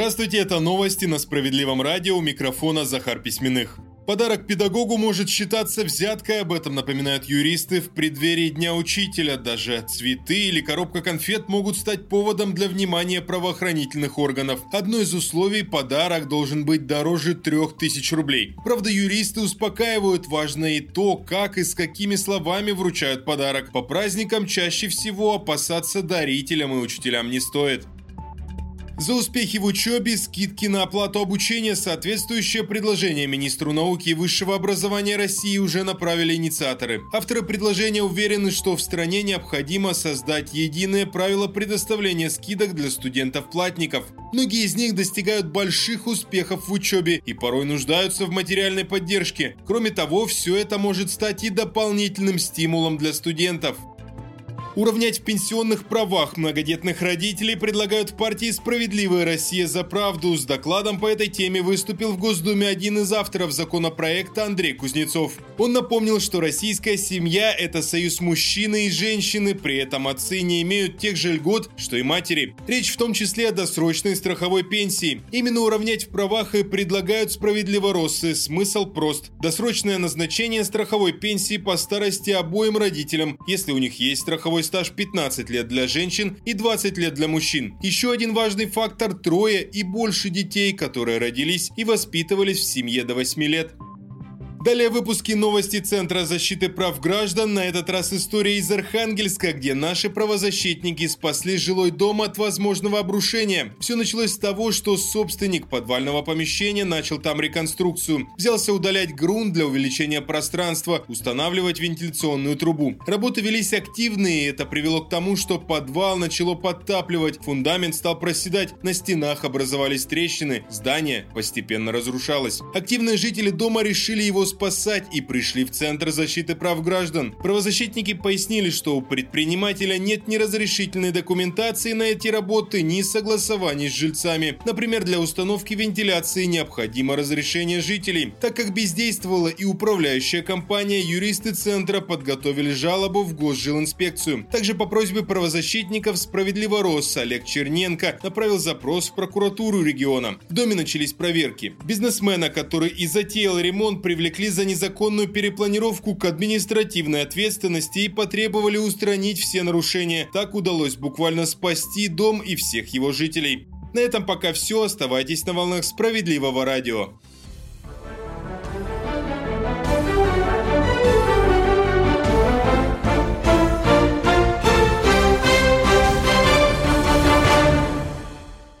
Здравствуйте, это новости на Справедливом радио, у микрофона Захар Письменных. Подарок педагогу может считаться взяткой, об этом напоминают юристы в преддверии Дня Учителя. Даже цветы или коробка конфет могут стать поводом для внимания правоохранительных органов. Одно из условий – подарок должен быть дороже 3000 рублей. Правда, юристы успокаивают, важно и то, как и с какими словами вручают подарок. По праздникам чаще всего опасаться дарителям и учителям не стоит. За успехи в учебе, скидки на оплату обучения, соответствующее предложение министру науки и высшего образования России уже направили инициаторы. Авторы предложения уверены, что в стране необходимо создать единое правило предоставления скидок для студентов-платников. Многие из них достигают больших успехов в учебе и порой нуждаются в материальной поддержке. Кроме того, все это может стать и дополнительным стимулом для студентов. Уравнять в пенсионных правах многодетных родителей предлагают в партии «Справедливая Россия за правду». С докладом по этой теме выступил в Госдуме один из авторов законопроекта Андрей Кузнецов. Он напомнил, что российская семья – это союз мужчины и женщины, при этом отцы не имеют тех же льгот, что и матери. Речь в том числе о досрочной страховой пенсии. Именно уравнять в правах и предлагают справедливо россы. Смысл прост. Досрочное назначение страховой пенсии по старости обоим родителям, если у них есть страховой трудовой стаж 15 лет для женщин и 20 лет для мужчин. Еще один важный фактор – трое и больше детей, которые родились и воспитывались в семье до 8 лет. Далее выпуски новости Центра защиты прав граждан, на этот раз история из Архангельска, где наши правозащитники спасли жилой дом от возможного обрушения. Все началось с того, что собственник подвального помещения начал там реконструкцию. Взялся удалять грунт для увеличения пространства, устанавливать вентиляционную трубу. Работы велись активные, и это привело к тому, что подвал начало подтапливать, фундамент стал проседать, на стенах образовались трещины, здание постепенно разрушалось. Активные жители дома решили его спасать и пришли в Центр защиты прав граждан. Правозащитники пояснили, что у предпринимателя нет ни разрешительной документации на эти работы, ни согласований с жильцами. Например, для установки вентиляции необходимо разрешение жителей. Так как бездействовала и управляющая компания, юристы Центра подготовили жалобу в Госжилинспекцию. Также по просьбе правозащитников «Справедливо Рос» Олег Черненко направил запрос в прокуратуру региона. В доме начались проверки. Бизнесмена, который и затеял ремонт, привлекли привлекли за незаконную перепланировку к административной ответственности и потребовали устранить все нарушения. Так удалось буквально спасти дом и всех его жителей. На этом пока все. Оставайтесь на волнах справедливого радио.